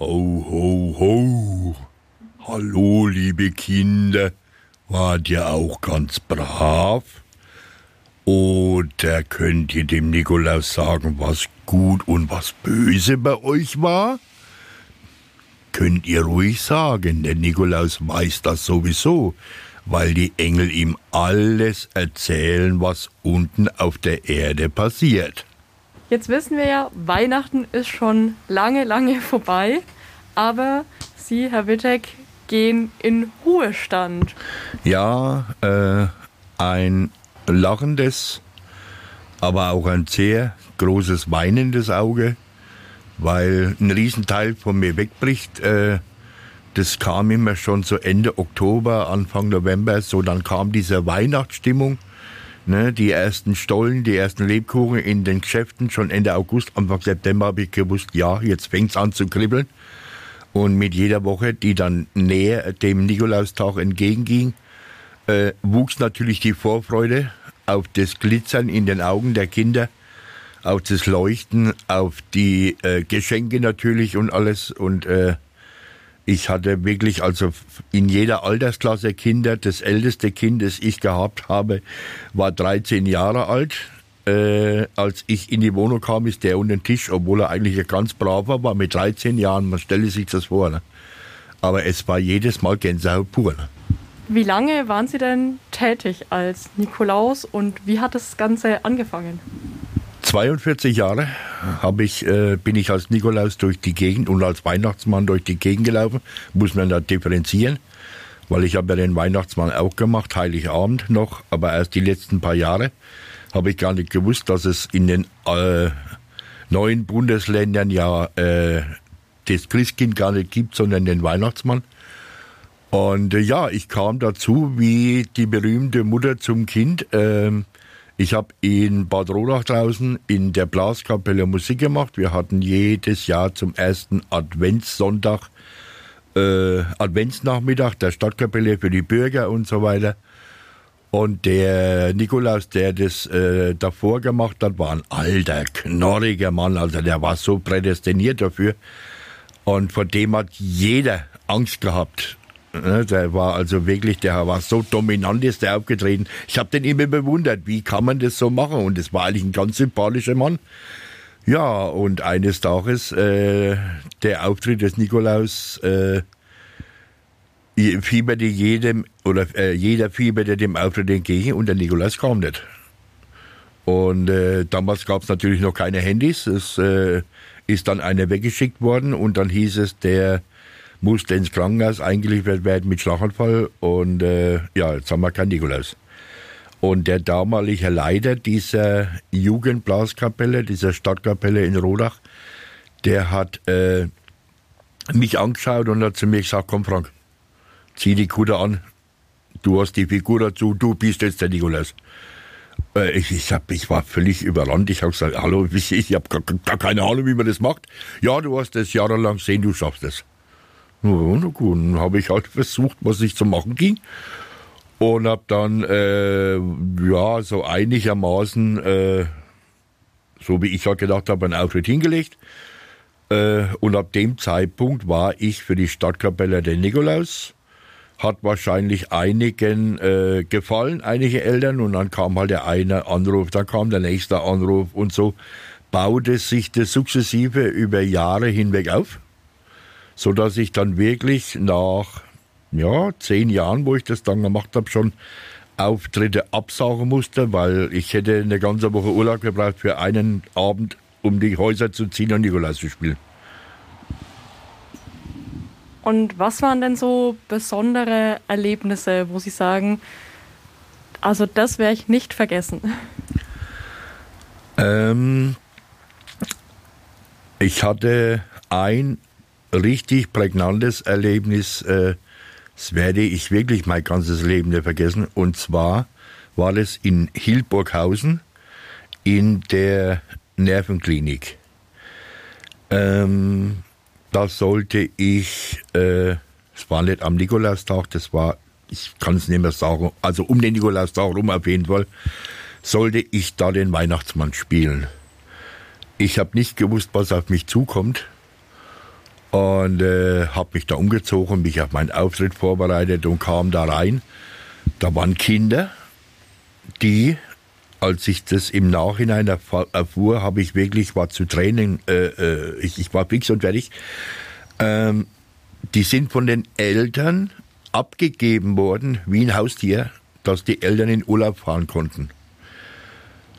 Ho, ho, ho. Hallo, liebe Kinder. Wart ihr auch ganz brav? Oder könnt ihr dem Nikolaus sagen, was gut und was böse bei euch war? Könnt ihr ruhig sagen, der Nikolaus weiß das sowieso, weil die Engel ihm alles erzählen, was unten auf der Erde passiert. Jetzt wissen wir ja, Weihnachten ist schon lange, lange vorbei, aber Sie, Herr Wittek, gehen in Ruhestand. Ja, äh, ein lachendes, aber auch ein sehr großes weinendes Auge, weil ein Riesenteil von mir wegbricht. Äh, das kam immer schon so Ende Oktober, Anfang November, so dann kam diese Weihnachtsstimmung. Ne, die ersten Stollen, die ersten Lebkuchen in den Geschäften, schon Ende August, Anfang September habe ich gewusst, ja, jetzt fängt's an zu kribbeln. Und mit jeder Woche, die dann näher dem Nikolaustag entgegenging, äh, wuchs natürlich die Vorfreude auf das Glitzern in den Augen der Kinder, auf das Leuchten, auf die äh, Geschenke natürlich und alles. Und äh, ich hatte wirklich also in jeder Altersklasse Kinder. Das älteste Kind, das ich gehabt habe, war 13 Jahre alt. Äh, als ich in die Wohnung kam, ist der unter den Tisch, obwohl er eigentlich ein ganz braver war, mit 13 Jahren. Man stelle sich das vor. Ne? Aber es war jedes Mal Gänsehaut pur. Ne? Wie lange waren Sie denn tätig als Nikolaus und wie hat das Ganze angefangen? 42 Jahre ich, äh, bin ich als Nikolaus durch die Gegend und als Weihnachtsmann durch die Gegend gelaufen. Muss man da differenzieren, weil ich habe ja den Weihnachtsmann auch gemacht, Heiligabend noch, aber erst die letzten paar Jahre habe ich gar nicht gewusst, dass es in den äh, neuen Bundesländern ja äh, das Christkind gar nicht gibt, sondern den Weihnachtsmann. Und äh, ja, ich kam dazu wie die berühmte Mutter zum Kind. Ähm, ich habe in Bad Rodach draußen in der Blaskapelle Musik gemacht. Wir hatten jedes Jahr zum ersten Adventssonntag äh, Adventsnachmittag der Stadtkapelle für die Bürger und so weiter. Und der Nikolaus, der das äh, davor gemacht hat, war ein alter, knorriger Mann. Also der war so prädestiniert dafür. Und vor dem hat jeder Angst gehabt. Ne, der war also wirklich, der war so dominant, ist der aufgetreten. Ich habe den immer bewundert, wie kann man das so machen? Und es war eigentlich ein ganz sympathischer Mann. Ja, und eines Tages, äh, der Auftritt des Nikolaus, äh, fieberte jedem, oder äh, jeder fieberte dem Auftritt entgegen und der Nikolaus kam nicht. Und äh, damals gab es natürlich noch keine Handys. Es äh, ist dann einer weggeschickt worden und dann hieß es, der musste ins Krankenhaus eingeliefert werden mit Schlaganfall und äh, ja, jetzt haben wir keinen Nikolaus. Und der damalige Leiter dieser Jugendblaskapelle, dieser Stadtkapelle in Rodach, der hat äh, mich angeschaut und hat zu mir gesagt, komm Frank, zieh die Kutte an, du hast die Figur dazu, du bist jetzt der Nikolaus. Äh, ich, ich, hab, ich war völlig überrannt. Ich habe gesagt, hallo, ich, ich habe gar, gar, keine Ahnung, wie man das macht. Ja, du hast das jahrelang gesehen, du schaffst es. Ja, na gut, dann habe ich halt versucht, was ich zu machen ging. Und habe dann, äh, ja, so einigermaßen, äh, so wie ich halt gedacht habe, einen Auftritt hingelegt. Äh, und ab dem Zeitpunkt war ich für die Stadtkapelle der Nikolaus. Hat wahrscheinlich einigen äh, gefallen, einige Eltern. Und dann kam halt der eine Anruf, dann kam der nächste Anruf und so baute sich das sukzessive über Jahre hinweg auf so dass ich dann wirklich nach ja, zehn Jahren, wo ich das dann gemacht habe, schon Auftritte absagen musste, weil ich hätte eine ganze Woche Urlaub gebraucht für einen Abend, um die Häuser zu ziehen und Nikolaus zu spielen. Und was waren denn so besondere Erlebnisse, wo Sie sagen, also das werde ich nicht vergessen? Ähm, ich hatte ein richtig prägnantes Erlebnis. Äh, das werde ich wirklich mein ganzes Leben nicht vergessen. Und zwar war es in Hildburghausen in der Nervenklinik. Ähm, da sollte ich, äh, es war nicht am Nikolaustag, das war, ich kann es nicht mehr sagen, also um den Nikolaustag rum auf jeden Fall, sollte ich da den Weihnachtsmann spielen. Ich habe nicht gewusst, was auf mich zukommt. Und äh, habe mich da umgezogen, mich auf meinen Auftritt vorbereitet und kam da rein. Da waren Kinder, die, als ich das im Nachhinein erfuhr, habe ich wirklich, war zu Tränen, äh, äh, ich, ich, war fix und fertig. Ähm, die sind von den Eltern abgegeben worden wie ein Haustier, dass die Eltern in Urlaub fahren konnten.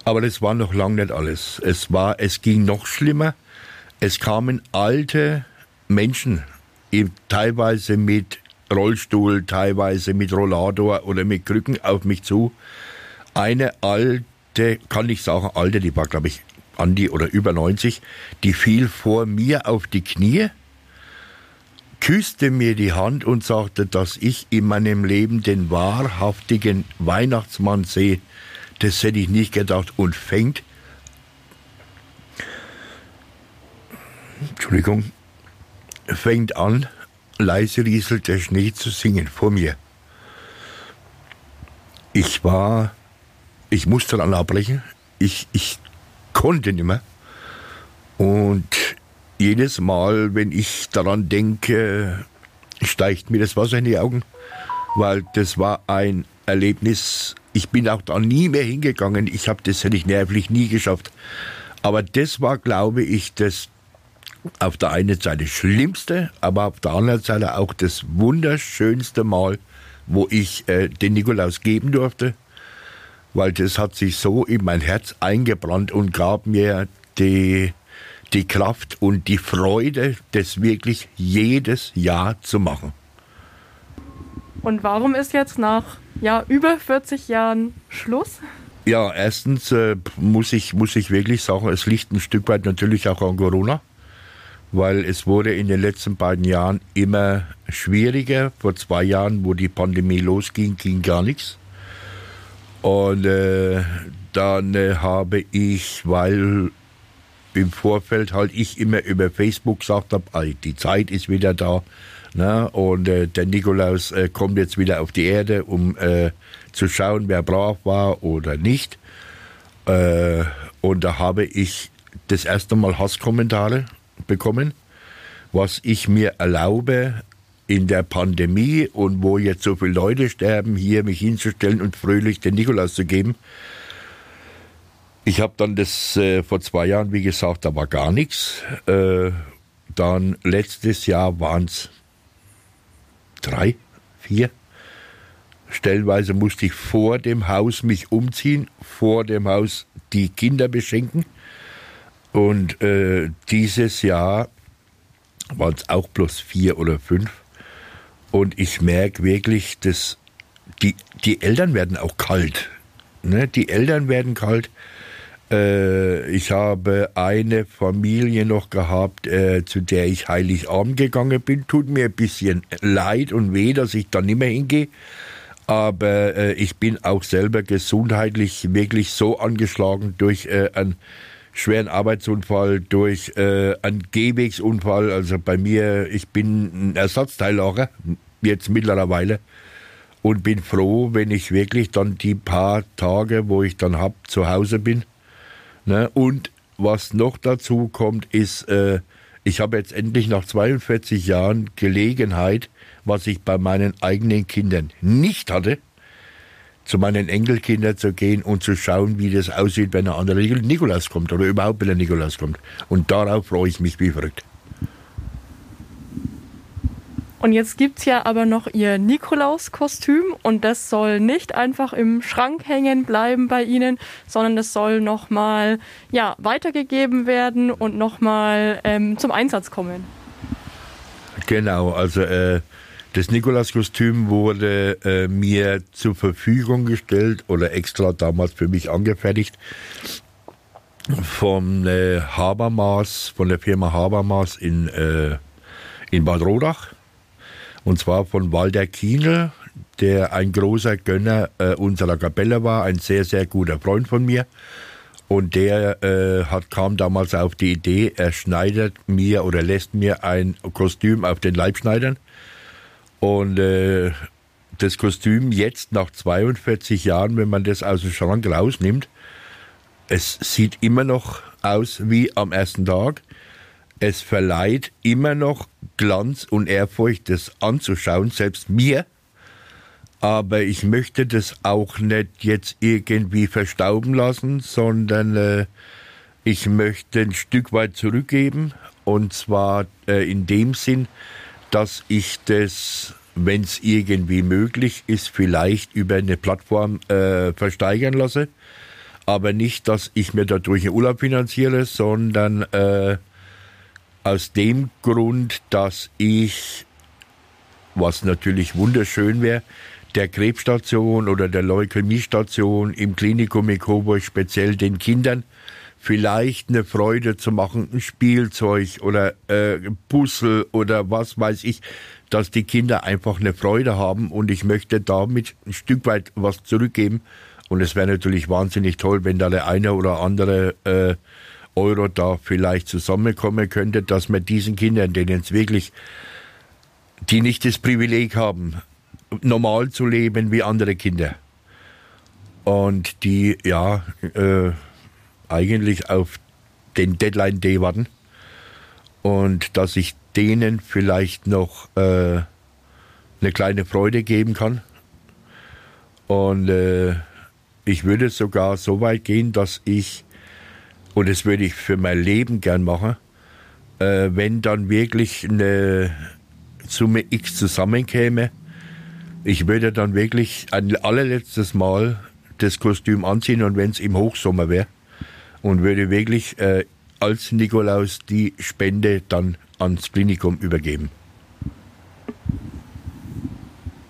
Aber das war noch lange nicht alles. Es war, es ging noch schlimmer. Es kamen alte Menschen, teilweise mit Rollstuhl, teilweise mit Rollator oder mit Krücken auf mich zu. Eine alte, kann ich sagen, alte, die war glaube ich an die oder über 90, die fiel vor mir auf die Knie, küsste mir die Hand und sagte, dass ich in meinem Leben den wahrhaftigen Weihnachtsmann sehe. Das hätte ich nicht gedacht und fängt Entschuldigung, fängt an, leise rieselt der Schnee zu singen vor mir. Ich war, ich musste dann abbrechen, ich, ich konnte nicht mehr. Und jedes Mal, wenn ich daran denke, steigt mir das Wasser in die Augen, weil das war ein Erlebnis. Ich bin auch da nie mehr hingegangen. Ich habe das hätte ich nervlich nie geschafft. Aber das war, glaube ich, das auf der einen Seite schlimmste, aber auf der anderen Seite auch das wunderschönste Mal, wo ich äh, den Nikolaus geben durfte, weil das hat sich so in mein Herz eingebrannt und gab mir die, die Kraft und die Freude, das wirklich jedes Jahr zu machen. Und warum ist jetzt nach ja, über 40 Jahren Schluss? Ja, erstens äh, muss, ich, muss ich wirklich sagen, es liegt ein Stück weit natürlich auch an Corona weil es wurde in den letzten beiden Jahren immer schwieriger. Vor zwei Jahren, wo die Pandemie losging, ging gar nichts. Und äh, dann äh, habe ich, weil im Vorfeld halt ich immer über Facebook gesagt habe, die Zeit ist wieder da. Ne? Und äh, der Nikolaus äh, kommt jetzt wieder auf die Erde, um äh, zu schauen, wer brav war oder nicht. Äh, und da habe ich das erste Mal Hasskommentare bekommen, was ich mir erlaube, in der Pandemie und wo jetzt so viele Leute sterben, hier mich hinzustellen und fröhlich den Nikolaus zu geben. Ich habe dann das äh, vor zwei Jahren, wie gesagt, da war gar nichts. Äh, dann letztes Jahr waren es drei, vier. Stellenweise musste ich vor dem Haus mich umziehen, vor dem Haus die Kinder beschenken. Und äh, dieses Jahr waren es auch bloß vier oder fünf. Und ich merke wirklich, dass die, die Eltern werden auch kalt. Ne? Die Eltern werden kalt. Äh, ich habe eine Familie noch gehabt, äh, zu der ich Heiligabend gegangen bin. Tut mir ein bisschen leid und weh, dass ich da nicht mehr hingehe. Aber äh, ich bin auch selber gesundheitlich wirklich so angeschlagen durch äh, ein schweren Arbeitsunfall, durch äh, einen Gehwegsunfall. Also bei mir, ich bin ein Ersatzteillager, jetzt mittlerweile. Und bin froh, wenn ich wirklich dann die paar Tage, wo ich dann hab, zu Hause bin. Ne? Und was noch dazu kommt, ist, äh, ich habe jetzt endlich nach 42 Jahren Gelegenheit, was ich bei meinen eigenen Kindern nicht hatte, zu meinen Enkelkindern zu gehen und zu schauen, wie das aussieht, wenn ein anderer Nikolaus kommt oder überhaupt, wenn ein Nikolaus kommt. Und darauf freue ich mich wie verrückt. Und jetzt gibt es ja aber noch Ihr Nikolaus-Kostüm und das soll nicht einfach im Schrank hängen bleiben bei Ihnen, sondern das soll nochmal ja, weitergegeben werden und nochmal ähm, zum Einsatz kommen. Genau, also äh, das Nikolaus-Kostüm wurde äh, mir zur Verfügung gestellt oder extra damals für mich angefertigt vom äh, Habermas, von der Firma Habermas in, äh, in Bad Rodach. Und zwar von Walter Kienel, der ein großer Gönner äh, unserer Kapelle war, ein sehr, sehr guter Freund von mir. Und der äh, hat, kam damals auf die Idee, er schneidet mir oder lässt mir ein Kostüm auf den Leib schneidern. Und äh, das Kostüm jetzt nach 42 Jahren, wenn man das aus dem Schrank rausnimmt, es sieht immer noch aus wie am ersten Tag. es verleiht immer noch Glanz und Ehrfurcht, das anzuschauen, selbst mir. Aber ich möchte das auch nicht jetzt irgendwie verstauben lassen, sondern äh, ich möchte ein Stück weit zurückgeben. Und zwar äh, in dem Sinn, dass ich das, wenn es irgendwie möglich ist, vielleicht über eine Plattform äh, versteigern lasse. Aber nicht, dass ich mir dadurch einen Urlaub finanziere, sondern äh, aus dem Grund, dass ich, was natürlich wunderschön wäre, der Krebsstation oder der Leukämiestation im Klinikum in Coburg speziell den Kindern vielleicht eine Freude zu machen, ein Spielzeug oder äh, Puzzle oder was weiß ich, dass die Kinder einfach eine Freude haben und ich möchte damit ein Stück weit was zurückgeben. Und es wäre natürlich wahnsinnig toll, wenn da der eine oder andere äh, Euro da vielleicht zusammenkommen könnte, dass man diesen Kindern, denen es wirklich, die nicht das Privileg haben, normal zu leben wie andere Kinder. Und die, ja, äh, eigentlich auf den Deadline Day warten. Und dass ich denen vielleicht noch äh, eine kleine Freude geben kann. Und äh, ich würde sogar so weit gehen, dass ich und das würde ich für mein Leben gern machen, äh, wenn dann wirklich eine Summe X zusammenkäme. Ich würde dann wirklich ein allerletztes Mal das Kostüm anziehen und wenn es im Hochsommer wäre und würde wirklich äh, als Nikolaus die Spende dann ans Klinikum übergeben.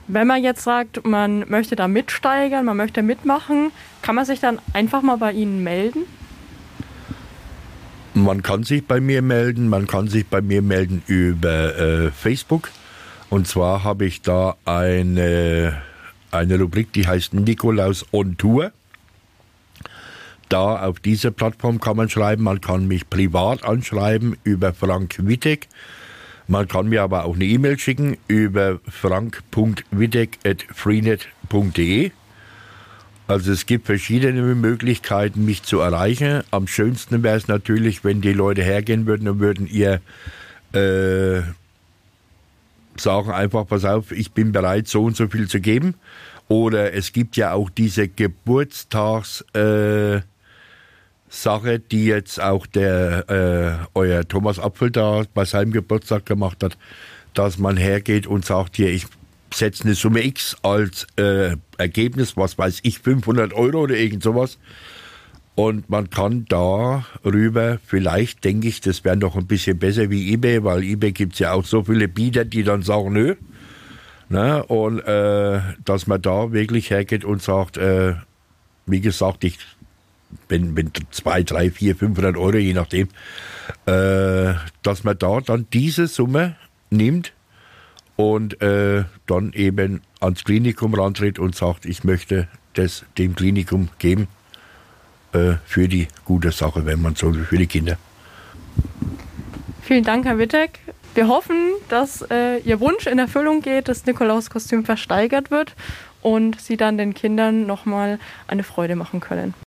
Wenn man jetzt sagt, man möchte da mitsteigern, man möchte mitmachen, kann man sich dann einfach mal bei Ihnen melden? Man kann sich bei mir melden, man kann sich bei mir melden über äh, Facebook. Und zwar habe ich da eine, eine Rubrik, die heißt Nikolaus on Tour. Da auf dieser Plattform kann man schreiben, man kann mich privat anschreiben über Frank Wittek. Man kann mir aber auch eine E-Mail schicken über frank.wittek.freenet.de. Also es gibt verschiedene Möglichkeiten, mich zu erreichen. Am schönsten wäre es natürlich, wenn die Leute hergehen würden und würden ihr äh, sagen einfach, pass auf, ich bin bereit, so und so viel zu geben. Oder es gibt ja auch diese Geburtstags äh, Sache, die jetzt auch der äh, euer Thomas Apfel da bei seinem Geburtstag gemacht hat, dass man hergeht und sagt, hier, ich setze eine Summe X als äh, Ergebnis, was weiß ich, 500 Euro oder irgend sowas. Und man kann darüber, vielleicht denke ich, das wäre noch ein bisschen besser wie eBay, weil eBay gibt es ja auch so viele Bieter, die dann sagen, nö. Ne? Und äh, dass man da wirklich hergeht und sagt, äh, wie gesagt, ich bin, bin zwei, drei, vier, 500 Euro, je nachdem, äh, dass man da dann diese Summe nimmt und äh, dann eben ans Klinikum rantritt und sagt, ich möchte das dem Klinikum geben äh, für die gute Sache, wenn man so will, für die Kinder. Vielen Dank, Herr Wittek. Wir hoffen, dass äh, Ihr Wunsch in Erfüllung geht, das Nikolauskostüm versteigert wird und Sie dann den Kindern nochmal eine Freude machen können.